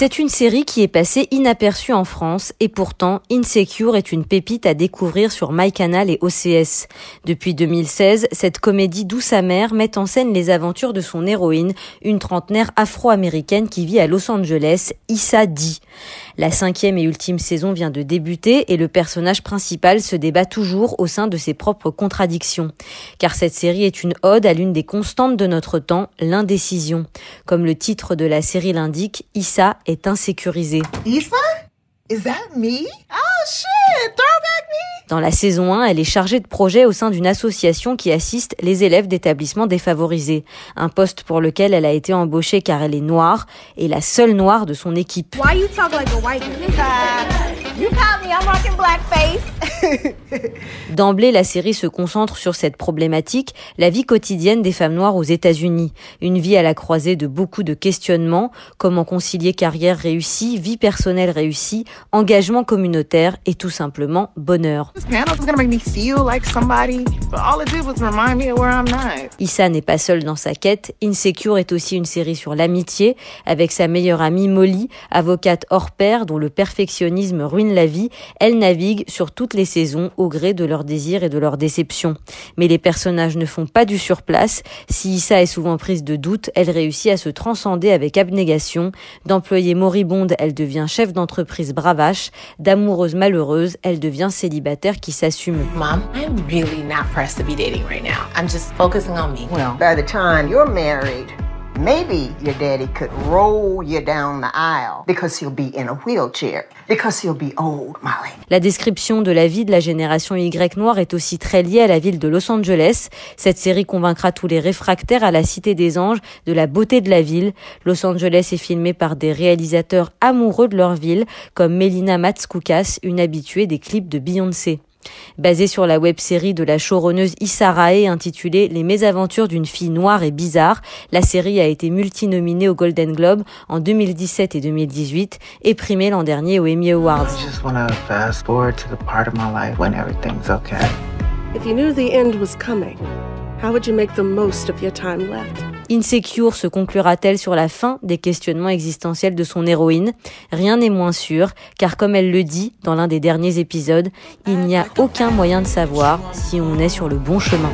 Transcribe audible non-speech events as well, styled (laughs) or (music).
C'est une série qui est passée inaperçue en France et pourtant Insecure est une pépite à découvrir sur MyCanal et OCS. Depuis 2016, cette comédie douce amère met en scène les aventures de son héroïne, une trentenaire afro-américaine qui vit à Los Angeles, Issa Dee. La cinquième et ultime saison vient de débuter et le personnage principal se débat toujours au sein de ses propres contradictions. Car cette série est une ode à l'une des constantes de notre temps, l'indécision. Comme le titre de la série l'indique, Issa est insécurisé. Issa? Is that me? Oh shit, throwback me? Dans la saison 1, elle est chargée de projet au sein d'une association qui assiste les élèves d'établissements défavorisés. Un poste pour lequel elle a été embauchée car elle est noire et la seule noire de son équipe. Why you talk like a white girl? You caught me, I'm rocking blackface. (laughs) D'emblée, la série se concentre sur cette problématique, la vie quotidienne des femmes noires aux États-Unis. Une vie à la croisée de beaucoup de questionnements, comment concilier carrière réussie, vie personnelle réussie, engagement communautaire et tout simplement bonheur. Issa n'est pas seule dans sa quête. Insecure est aussi une série sur l'amitié avec sa meilleure amie Molly, avocate hors pair dont le perfectionnisme ruine la vie. Elle navigue sur toutes les saisons au gré de leurs désirs et de leurs déceptions. Mais les personnages ne font pas du surplace. Si Issa est souvent prise de doute, elle réussit à se transcender avec abnégation. D'employée moribonde, elle devient chef d'entreprise bravache. D'amoureuse malheureuse, elle devient célibataire qui s'assume. Mom, I'm really not pressed to be dating right now. I'm just focusing on me. Well, by the time you're married, maybe your daddy could roll you down the aisle because he'll be in a wheelchair. Because he'll be old, Molly. La description de la vie de la génération Y noire est aussi très liée à la ville de Los Angeles. Cette série convaincra tous les réfractaires à la Cité des Anges de la beauté de la ville. Los Angeles est filmé par des réalisateurs amoureux de leur ville, comme Melina Matskoukas, une habituée des clips de Beyoncé. Basée sur la web-série de la showrunneuse Issa Rae intitulée Les mésaventures d'une fille noire et bizarre, la série a été multinominée au Golden Globe en 2017 et 2018 et primée l'an dernier aux Emmy Awards. If you knew the end was coming, how would you make the most of your time left? Insecure se conclura-t-elle sur la fin des questionnements existentiels de son héroïne? Rien n'est moins sûr, car comme elle le dit dans l'un des derniers épisodes, il n'y a aucun moyen de savoir si on est sur le bon chemin.